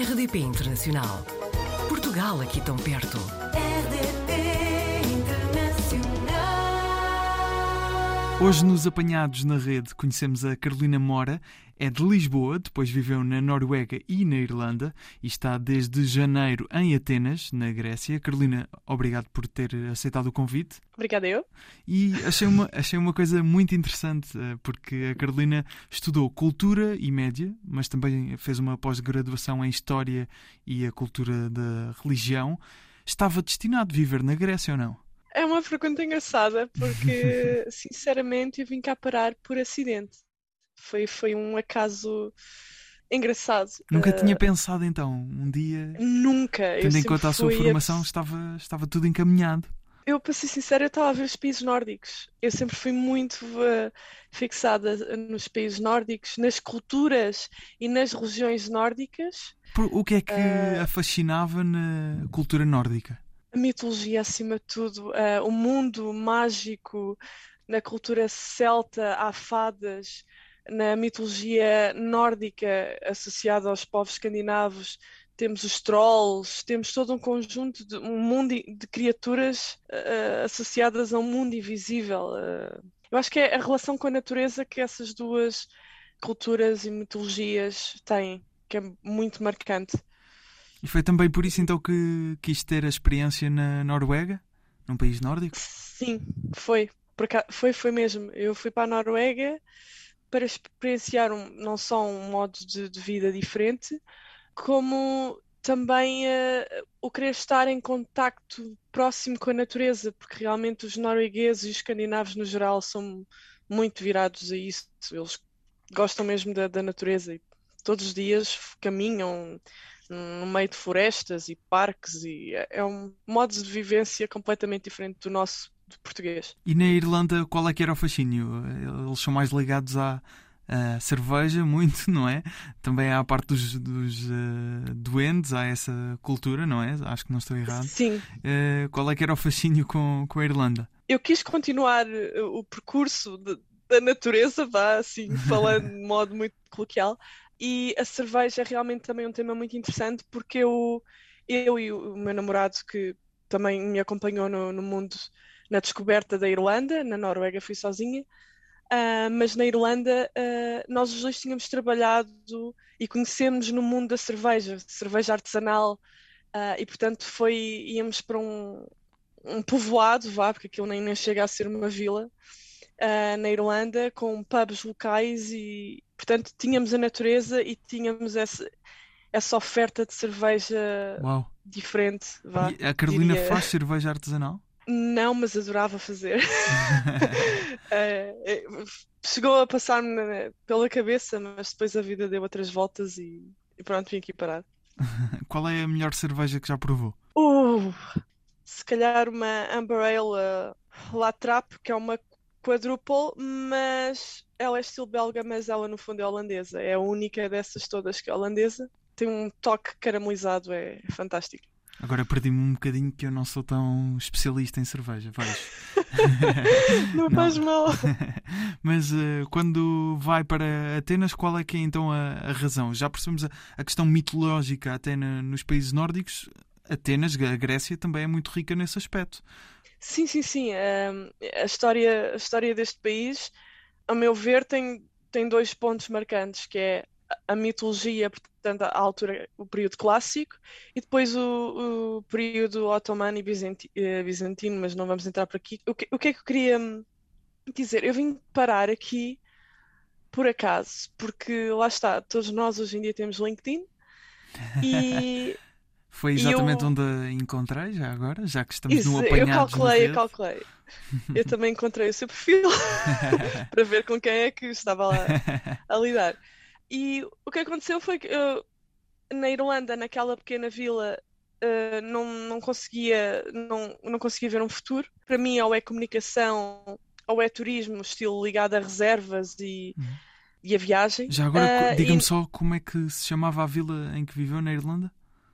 RDP Internacional. Portugal aqui tão perto. RDP Internacional. Hoje, nos Apanhados na Rede, conhecemos a Carolina Mora. É de Lisboa, depois viveu na Noruega e na Irlanda e está desde janeiro em Atenas, na Grécia. Carolina, obrigado por ter aceitado o convite. Obrigada eu. E achei uma, achei uma coisa muito interessante, eh, porque a Carolina estudou cultura e média, mas também fez uma pós-graduação em História e a cultura da religião. Estava destinado a viver na Grécia ou não? É uma pergunta engraçada porque, sinceramente, eu vim cá parar por acidente. Foi, foi um acaso engraçado. Nunca Eh, tinha pensado então, um dia, Nunca. Tendo em conta a sua formação, estava, estava tudo encaminhado. Eu, para ser sincera, eu estava a ver os países nórdicos. Eu sempre fui muito eh, fixada nos países nórdicos, nas culturas e nas regiões nórdicas. Por- O que é que Eh, a fascinava na cultura nórdica? A mitologia, acima de tudo, eh, o mundo mágico, na cultura celta, há fadas, na mitologia nórdica associada aos povos escandinavos, temos os trolls, temos todo um conjunto de um mundo de criaturas eh, associadas a um mundo invisível. eh. Eu acho que é a relação com a natureza que essas duas culturas e mitologias têm, que é muito marcante. E foi também por isso então que quis ter a experiência na Noruega, num país nórdico? Sim, foi. Aca- foi, foi mesmo. Eu fui para a Noruega para experienciar um- não só um modo de, de vida diferente, como também eh, o querer estar em contacto próximo com a natureza, porque realmente os noruegueses e os escandinavos no geral são muito virados a isso. Eles gostam mesmo da, da natureza e todos os dias caminham no meio de florestas e parques e é é um modo de vivência completamente diferente do nosso de português. E na Irlanda, qual é que era o fascínio? Eles são mais ligados à, à cerveja, muito, não é? Também há a parte dos, dos eh, duendes, há essa cultura, não é? Acho que não estou errado. Sim, Eh, qual é que era o fascínio com, com a Irlanda? eu quis continuar eh, o percurso de- da natureza, vá assim, falando de modo muito coloquial, e a cerveja é realmente também um tema muito interessante porque eu, eu e o meu namorado que também me acompanhou no, no mundo na descoberta da Irlanda, na Noruega fui sozinha, ah, mas na Irlanda ah, nós os dois tínhamos trabalhado e conhecemos no mundo da cerveja, cerveja artesanal, ah, e portanto foi, íamos para um, um povoado, vá, porque aquilo nem, nem chega a ser uma vila, na Irlanda, com pubs locais e, portanto, tínhamos a natureza e tínhamos essa, essa oferta de cerveja Uau! diferente, vá. E a Carolina diria. faz cerveja artesanal? Não, mas adorava fazer. Eh, chegou a passar-me pela cabeça, mas depois a vida deu outras voltas e, e pronto, vim aqui parar. Qual é a melhor cerveja que já provou? Uh, se calhar uma Amber Ale uh, Latrap, que é uma quadruple, mas ela é estilo belga, mas ela no fundo é holandesa. É a única dessas todas que é holandesa. Tem um toque caramelizado, é fantástico. Agora perdi-me um bocadinho que eu não sou tão especialista em cerveja, vejo. Não Não. faz mal. Mas eh, quando vai para Atenas, qual é que é então a, a razão? Já percebemos a, a questão mitológica até na- nos países nórdicos. Atenas, a Grécia, também é muito rica nesse aspecto. Sim, sim, sim. Um, a história, a história deste país, a meu ver, tem, tem dois pontos marcantes, que é a- mitologia, portanto, a altura, o período clássico, e depois o, o período otomano e bizanti- eh, bizantino, mas não vamos entrar por aqui. O que, o que é que eu queria hum, dizer? Eu vim parar aqui por acaso, porque lá está, todos nós hoje em dia temos LinkedIn e Foi exatamente eu- onde a encontrei, já agora, já que estamos Isso, no eu apanhado calculei, eu calculei. Eu também encontrei o seu perfil para ver com quem é que estava lá a lidar. E o que aconteceu foi que eu, na Irlanda, naquela pequena vila, eh, não, não conseguia, não, não conseguia ver um futuro. Para mim, ou é comunicação, ou é turismo, estilo ligado a reservas e, Uhum. e a viagem. Já agora, co- diga-me e só como é que se chamava a vila em que viveu na Irlanda?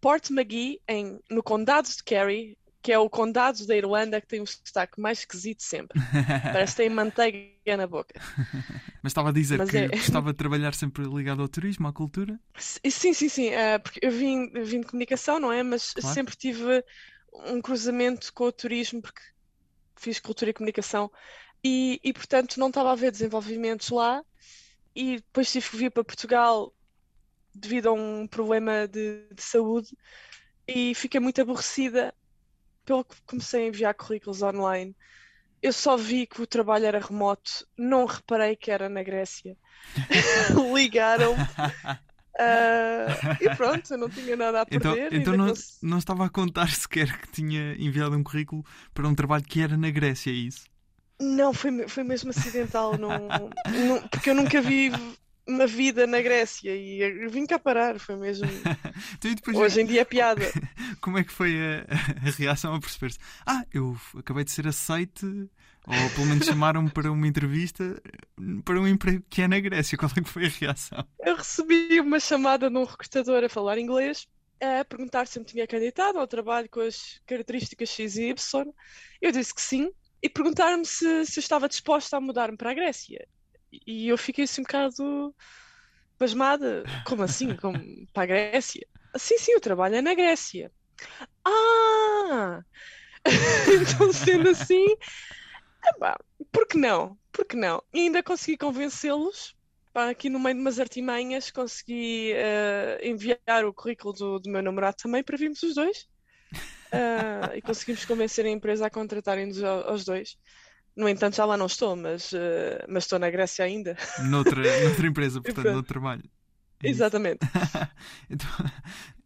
Port McGee, em, no condado de Kerry, que é o condado da Irlanda que tem o sotaque mais esquisito sempre. Parece que tem manteiga na boca. Mas estava a dizer Mas que é- gostava de trabalhar sempre ligado ao turismo, à cultura. Sim, sim, sim. eh, porque eu vim, vim de comunicação, não é? Mas Claro. sempre tive um cruzamento com o turismo, porque fiz cultura e comunicação. E, e portanto, não estava a haver desenvolvimentos lá. E depois tive que vir para Portugal devido a um problema de, de saúde. E fiquei muito aborrecida pelo que comecei a enviar currículos online. Eu só vi que o trabalho era remoto, não reparei que era na Grécia. Ligaram-me. Ah, e pronto, eu não tinha nada a Então, perder. então ainda não, cons- não estava a contar sequer que tinha enviado um currículo para um trabalho que era na Grécia, é isso? Não, foi, foi mesmo acidental, não, não- porque eu nunca vi uma vida na Grécia e vim cá parar, foi mesmo. Então, Hoje em dia é piada. como é que foi a, a reação a perceber-se? Ah, eu acabei de ser aceite, ou pelo menos chamaram-me para uma entrevista para um emprego que é na Grécia. Qual é que foi a reação? Eu recebi uma chamada de um recrutador a falar inglês, a perguntar se eu me tinha candidatado ao trabalho com as características X e Y. Eu disse que sim, e perguntaram-me se, se eu estava disposta a mudar-me para a Grécia. E eu fiquei assim um bocado pasmada. Como assim? Como para a Grécia? Sim, sim, o trabalho é na Grécia. Ah! Então, sendo assim, epá, por que não? Por que não? E ainda consegui convencê-los aqui no meio de umas artimanhas, consegui eh, enviar o currículo do, do meu namorado também para virmos os dois. Ah, e conseguimos convencer a empresa a contratarem-nos ao- aos dois. No entanto, já lá não estou, mas, eh, mas estou na Grécia ainda. Noutra, noutra empresa, portanto, noutro trabalho. É. Exatamente. então,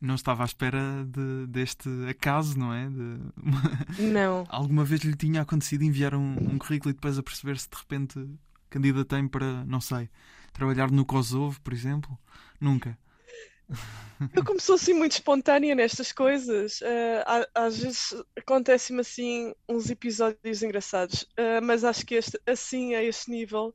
não estava à espera de- deste acaso, não é? De- Não. Alguma vez lhe tinha acontecido enviar um, um currículo e depois a perceber-se de repente candidatei-me para, não sei, trabalhar no Kosovo, por exemplo? Nunca. Eu como sou assim muito espontânea nestas coisas, á- às vezes acontecem-me assim uns episódios engraçados, eh, mas acho que este, assim, a este nível,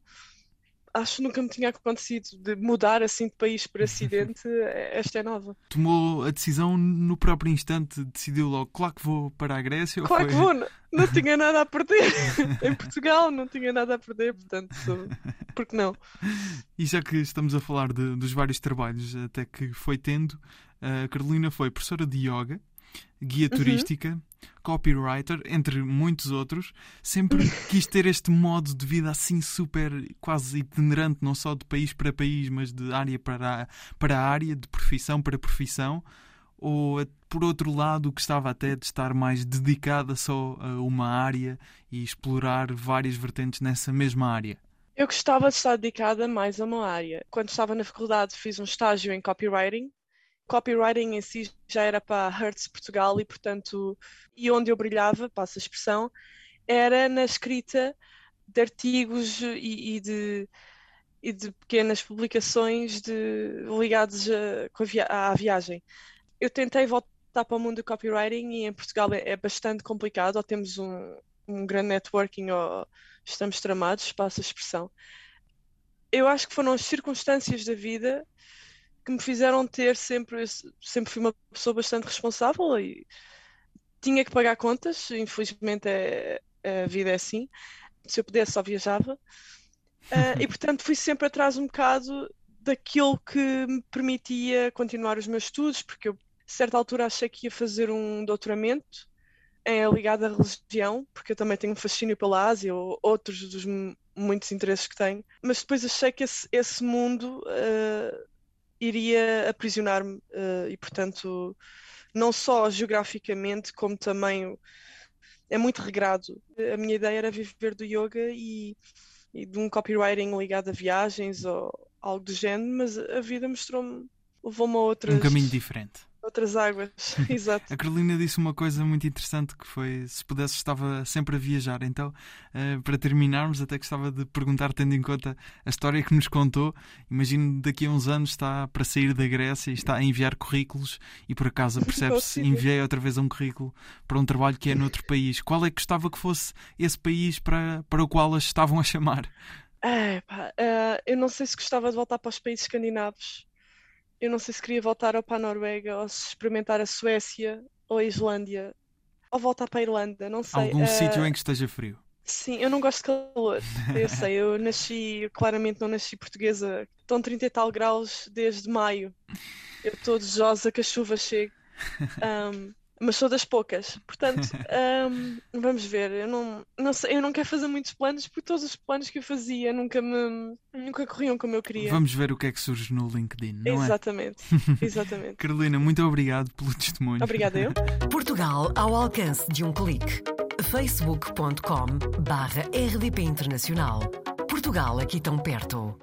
acho que nunca me tinha acontecido de mudar assim de país por acidente. eh, Esta é nova. Tomou a decisão no próprio instante, decidiu logo, claro que vou para a Grécia Claro que vou, não, não tinha nada a perder. Em Portugal não tinha nada a perder, portanto, por que não? E já que estamos a falar de- dos vários trabalhos até que foi tendo, a Carolina foi professora de yoga, guia Uhum. turística, copywriter, entre muitos outros. Sempre quis ter este modo de vida assim super, quase itinerante, não só de país para país, mas de área para, para área, de profissão para profissão. Ou, por outro lado, gostava até de estar mais dedicada só a uma área e explorar várias vertentes nessa mesma área. Eu gostava de estar dedicada mais a uma área. Quando estava na faculdade, fiz um estágio em copywriting. Copywriting em si já era para a Hertz Portugal e, portanto, e onde eu brilhava, passa a expressão, era na escrita de artigos e, e de, e de pequenas publicações de, ligados a- via- à viagem. Eu tentei voltar para o mundo do copywriting e em Portugal é, é bastante complicado, ou temos um, um grande networking, ou estamos tramados, passa a expressão. Eu acho que foram as circunstâncias da vida que me fizeram ter sempre, esse- sempre fui uma pessoa bastante responsável e tinha que pagar contas, infelizmente é, a vida é assim. Se eu pudesse só viajava. Ah, e portanto fui sempre atrás um bocado daquilo que me permitia continuar os meus estudos, porque eu, a certa altura, achei que ia fazer um doutoramento é ligado à religião, porque eu também tenho um fascínio pela Ásia, ou outros dos mu- muitos interesses que tenho, mas depois achei que esse, esse mundo ah, iria aprisionar-me ah, e, portanto, não só geograficamente, como também é muito regrado. A minha ideia era viver do yoga e, e de um copywriting ligado a viagens ou algo do género, mas a vida mostrou-me, levou-me a outras, Um caminho diferente. Outras águas. Exato. A Carolina disse uma coisa muito interessante que foi se pudesse estava sempre a viajar. Então, eh, para terminarmos, até gostava de perguntar, tendo em conta a história que nos contou, imagino daqui a uns anos está para sair da Grécia e está a enviar currículos e por acaso percebe-se, enviei outra vez um currículo para um trabalho que é noutro país. Qual é que gostava que fosse esse país para, para o qual as estavam a chamar? É, pá, eh, eu não sei se gostava de voltar para os países escandinavos. Eu não sei se queria voltar ou para a Noruega ou se experimentar a Suécia ou a Islândia ou voltar para a Irlanda, não sei. Algum Eh, sítio em que esteja frio? Sim, eu não gosto de calor. Eu sei, eu nasci, claramente não nasci portuguesa. Estão 30 e tal graus desde maio. Eu estou desejosa que a chuva chegue. Um, mas sou das poucas. Portanto, um, vamos ver. Eu não, não sei, eu não quero fazer muitos planos porque todos os planos que eu fazia nunca me nunca corriam como eu queria. Vamos ver o que é que surge no LinkedIn, não é? Exatamente, exatamente. Carolina, muito obrigado pelo testemunho. Obrigada eu. Portugal ao alcance de um clique. facebook.com barra rdp internacional. Portugal aqui tão perto.